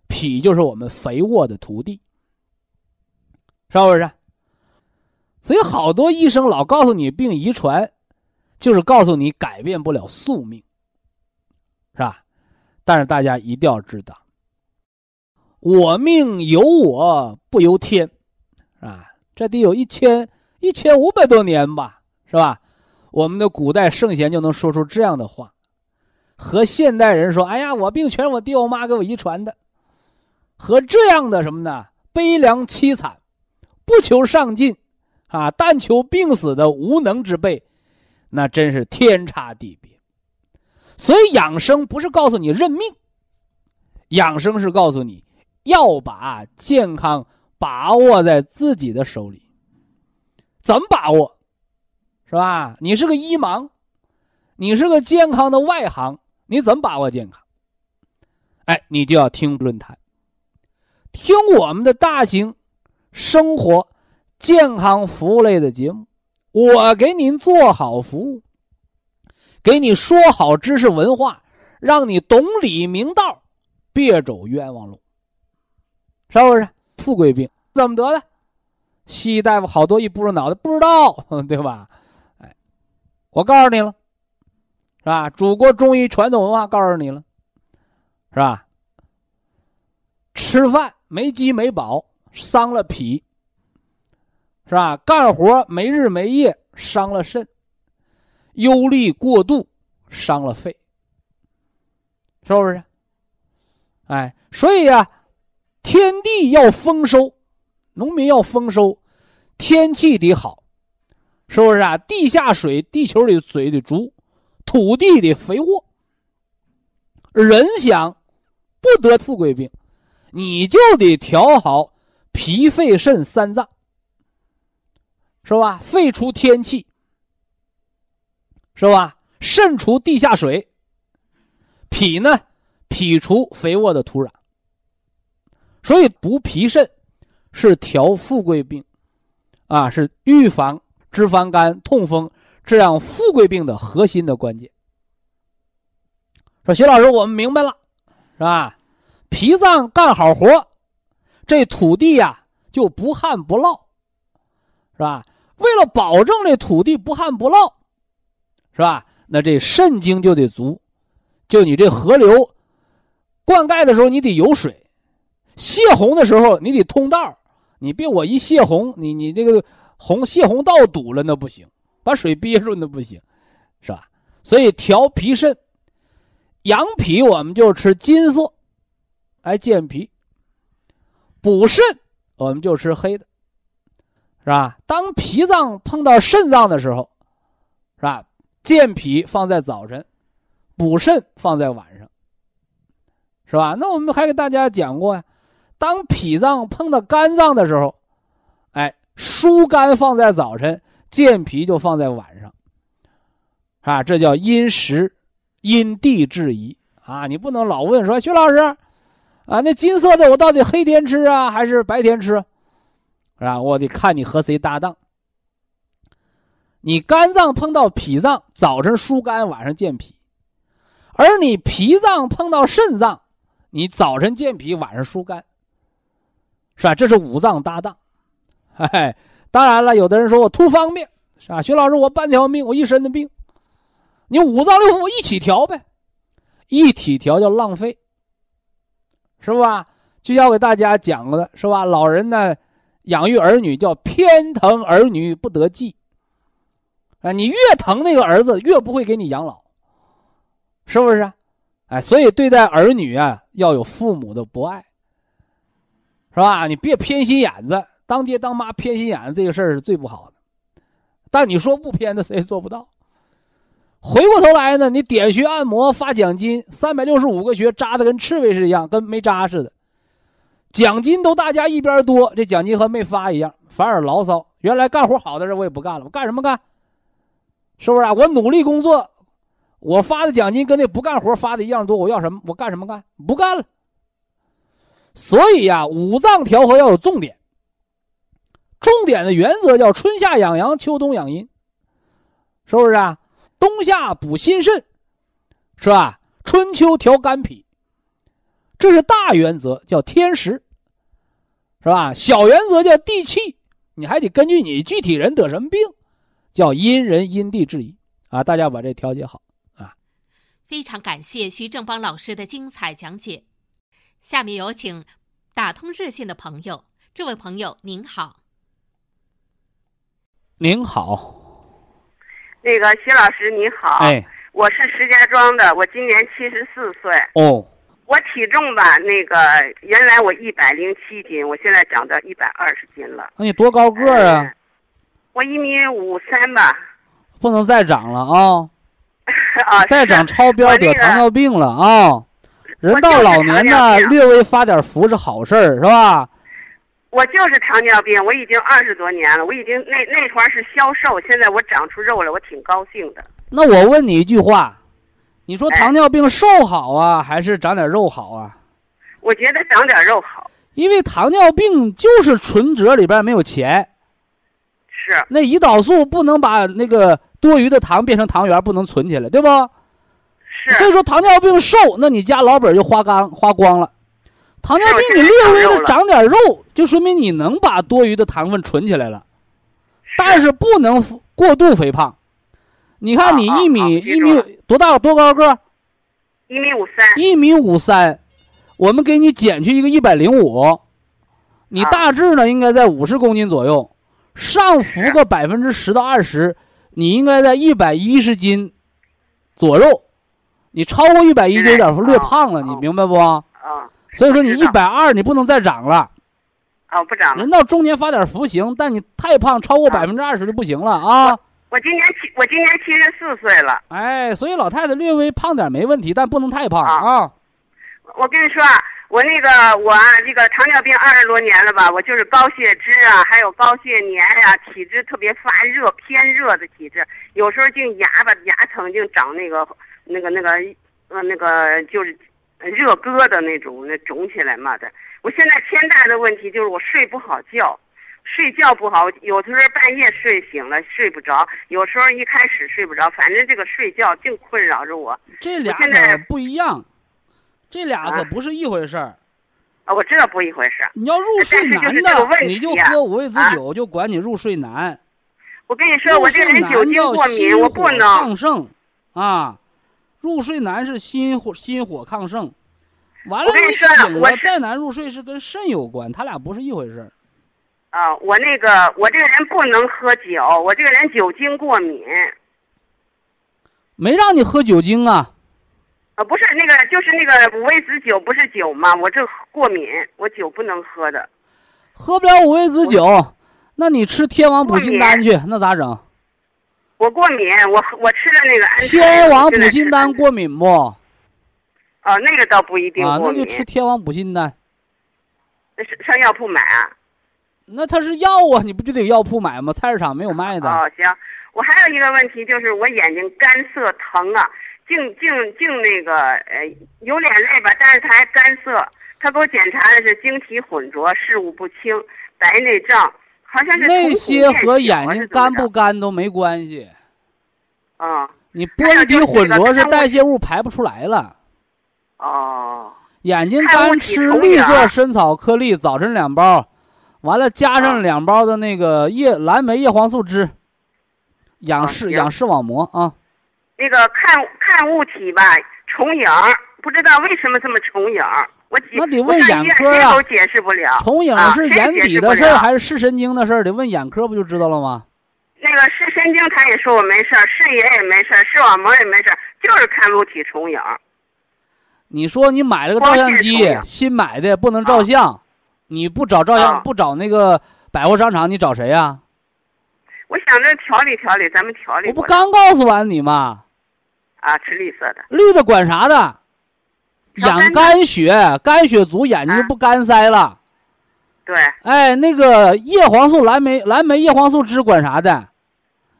脾就是我们肥沃的土地，是不是？所以，好多医生老告诉你病遗传，就是告诉你改变不了宿命，是吧？但是大家一定要知道，我命由我不由天，是吧？这得有一千一千五百多年吧，是吧？我们的古代圣贤就能说出这样的话，和现代人说：“哎呀，我病全是我爹我妈给我遗传的。”和这样的什么呢？悲凉凄惨，不求上进。啊，但求病死的无能之辈，那真是天差地别。所以养生不是告诉你认命，养生是告诉你要把健康把握在自己的手里。怎么把握？是吧？你是个医盲，你是个健康的外行，你怎么把握健康？哎，你就要听论坛，听我们的大型生活。健康服务类的节目，我给您做好服务，给你说好知识文化，让你懂理明道，别走冤枉路。是不是？富贵病怎么得的？西医大夫好多一不知脑袋不知道，对吧？我告诉你了，是吧？祖国中医传统文化告诉你了，是吧？吃饭没饥没饱，伤了脾。是吧？干活没日没夜，伤了肾；忧虑过度，伤了肺。是不是？哎，所以呀，天地要丰收，农民要丰收，天气得好，是不是啊？地下水，地球里水的足，土地的肥沃。人想不得富贵病，你就得调好脾、肺、肾三脏。是吧？肺出天气，是吧？肾除地下水，脾呢？脾除肥沃的土壤。所以补脾肾是调富贵病，啊，是预防脂肪肝、痛风这样富贵病的核心的关键。说徐老师，我们明白了，是吧？脾脏干好活，这土地呀就不旱不涝，是吧？为了保证这土地不旱不涝，是吧？那这肾精就得足，就你这河流灌溉的时候你得有水，泄洪的时候你得通道你别我一泄洪，你你这个洪泄洪道堵了那不行，把水憋住那不行，是吧？所以调脾肾，养脾我们就吃金色，来健脾；补肾我们就吃黑的。是吧？当脾脏碰到肾脏的时候，是吧？健脾放在早晨，补肾放在晚上，是吧？那我们还给大家讲过呀，当脾脏碰到肝脏的时候，疏肝放在早晨，健脾就放在晚上，啊，这叫因时因地制宜啊！你不能老问说徐老师，啊，那金色的我到底黑天吃啊，还是白天吃？是吧？我得看你和谁搭档。你肝脏碰到脾脏，早晨疏肝，晚上健脾；而你脾脏碰到肾脏，你早晨健脾，晚上疏肝，是吧？这是五脏搭档。哎，当然了，有的人说我图方便，是吧？徐老师，我半条命，我一身的病，你五脏六腑我一起调呗，一体调叫浪费，是吧？就要给大家讲的是吧？老人呢？养育儿女叫偏疼儿女不得计，啊，你越疼那个儿子，越不会给你养老，是不是？哎，所以对待儿女啊，要有父母的博爱，是吧？你别偏心眼子，当爹当妈偏心眼子这个事儿是最不好的。但你说不偏的，谁也做不到。回过头来呢，你点穴按摩发奖金，三百六十五个穴扎的跟刺猬是一样，跟没扎似的。奖金都大家一边多，这奖金和没发一样，反而牢骚。原来干活好的人我也不干了，我干什么干？是不是啊？我努力工作，我发的奖金跟那不干活发的一样多，我要什么？我干什么干？不干了。所以呀，五脏调和要有重点，重点的原则叫春夏养阳，秋冬养阴，是不是啊？冬夏补心肾，是吧？春秋调肝脾。这是大原则，叫天时，是吧？小原则叫地气，你还得根据你具体人得什么病，叫因人因地制宜啊！大家把这调节好啊！非常感谢徐正邦老师的精彩讲解。下面有请打通热线的朋友，这位朋友您好，您好，那个徐老师你好，哎，我是石家庄的，我今年七十四岁。哦。我体重吧，那个原来我一百零七斤，我现在长到一百二十斤了。那你多高个儿啊？我一米五三吧。不能再长了啊！啊，再长超标得糖尿病了啊！人到老年呢，略微发点福是好事儿，是吧？我就是糖尿病，我已经二十多年了，我已经那那团儿是消瘦，现在我长出肉了，我挺高兴的。那我问你一句话。你说糖尿病瘦好啊，还是长点肉好啊？我觉得长点肉好，因为糖尿病就是存折里边没有钱。是。那胰岛素不能把那个多余的糖变成糖原，不能存起来，对不？是。所以说糖尿病瘦，那你家老本就花干花光了。糖尿病你略微的长点肉，就说明你能把多余的糖分存起来了，但是不能过度肥胖。你看，你一米一米多大多高个？一米五三。一米五三，我们给你减去一个一百零五，你大致呢应该在五十公斤左右，上浮个百分之十到二十，你应该在一百一十斤左右。你超过一百一就有点略胖了，你明白不？啊。所以说你一百二你不能再长了。哦，不长了。人到中年发点福行，但你太胖超过百分之二十就不行了啊。我今年七，我今年七十四岁了。哎，所以老太太略微胖点没问题，但不能太胖啊。我跟你说，我那个我这个糖尿病二十多年了吧，我就是高血脂啊，还有高血粘呀，体质特别发热，偏热的体质，有时候净牙吧牙疼，净长那个那个那个呃那个就是热疙瘩那种，那肿起来嘛的。我现在天大的问题就是我睡不好觉。睡觉不好，有的时候半夜睡醒了睡不着，有时候一开始睡不着，反正这个睡觉净困扰着我。这俩可不一样，这俩可不是一回事儿。啊，我知道不一回事。你要入睡难的，你就喝五味子酒，就管你入睡难。我跟你说，我这个人酒精过敏，我不能。啊，入睡难是心火心火亢盛。完了，你醒了再难入睡是跟肾有关，他俩不是一回事儿。啊，我那个，我这个人不能喝酒，我这个人酒精过敏。没让你喝酒精啊？啊，不是那个，就是那个五味子酒，不是酒吗？我这过敏，我酒不能喝的。喝不了五味子酒，那你吃天王补心丹去，那咋整？我过敏，我我吃了那个安。天王补心丹过敏不？哦，那个倒不一定啊，那就吃天王补心丹。那上上药铺买啊？那它是药啊，你不就得药铺买吗？菜市场没有卖的。哦，行，我还有一个问题，就是我眼睛干涩疼啊，净净净那个呃有眼泪吧，但是它还干涩。他给我检查的是晶体混浊、视物不清、白内障，好像是那些和眼睛干不干都没关系。啊，你玻璃体混浊是代谢物排不出来了。哦。眼睛干吃绿色深草颗粒，早晨两包。完了，加上两包的那个叶蓝莓叶黄素汁，养视养视网膜啊。那个看看物体吧，重影，不知道为什么这么重影。我那得问眼科啊。都解释不了。重影是眼底的事儿还是视神经的事儿？得问眼科不就知道了吗？那个视神经他也说我没事儿，视野也没事儿，视网膜也没事儿，就是看物体重影。你说你买了个照相机，新买的不能照相，你不找照相，不找那个百货商场，你找谁呀？我想着调理调理，咱们调理。我不刚告诉完你吗？啊，吃绿色的。绿的管啥的？养肝血，肝血足，眼睛就不干塞了。对。哎，那个叶黄素、蓝莓、蓝莓叶黄素汁管啥的？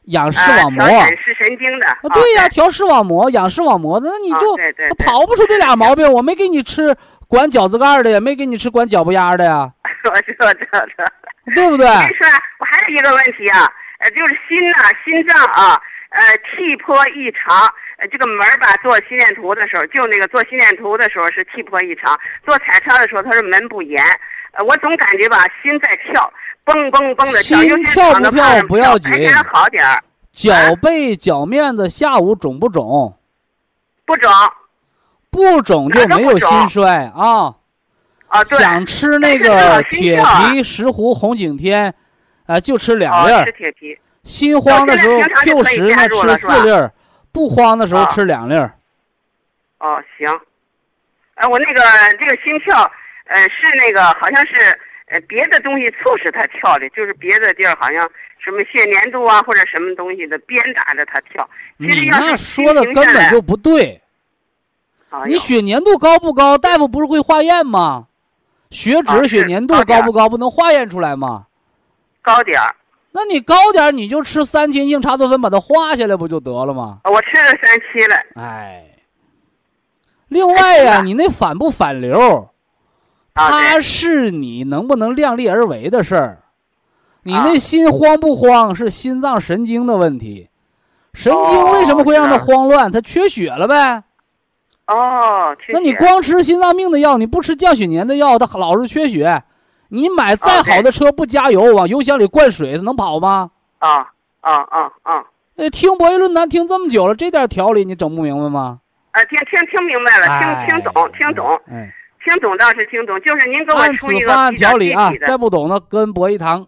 养视网膜。视神经的。啊，对呀，调视网膜，养视网膜的，那你就跑不出这俩毛病。我没给你吃管饺子盖的，也没给你吃管脚不丫的呀。我知道，知道，知道。对不对？你说，我还有一个问题啊。呃，就是心呐，心脏啊，呃，气波异常。呃，这个门儿吧，做心电图的时候，就那个做心电图的时候是气波异常，做彩超的时候他是门不严。呃，我总感觉吧，心在跳，嘣嘣嘣的跳。心跳不跳不要紧，好点儿。脚背、脚面子下午肿不肿？不肿。不肿就没有心衰啊。啊，对。想吃那个铁皮石斛红景天。啊，就吃两粒儿。吃铁皮。心慌的时候，Q 十呢吃四粒儿，不慌的时候吃两粒儿。哦，行。呃，我那个这个心跳，呃，是那个好像是呃别的东西促使他跳的，就是别的地儿好像什么血粘度啊或者什么东西的鞭打着他跳。你那说的根本就不对。你血粘度高不高？大夫不是会化验吗？血脂、血粘度高不高？不能化验出来吗？高点儿，那你高点儿，你就吃三七硬茶多酚，把它化下来不就得了吗？我吃了三七了。哎，另外呀，你那反不反流，它是你能不能量力而为的事儿。你那心慌不慌，是心脏神经的问题。神经为什么会让它慌乱？它缺血了呗。哦，那你光吃心脏病的药，你不吃降血粘的药，它老是缺血。你买再好的车不加油，往油箱里灌水，它能跑吗？啊啊啊啊！呃，听博弈论坛听这么久了，这点调理你整不明白吗？啊，听听听明白了，听听懂，听懂，嗯，听懂倒是听懂，就是您给我出一个方案调理啊，再不懂的跟博弈堂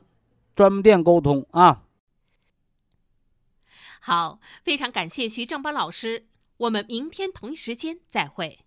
专门店沟通啊。好，非常感谢徐正邦老师，我们明天同一时间再会。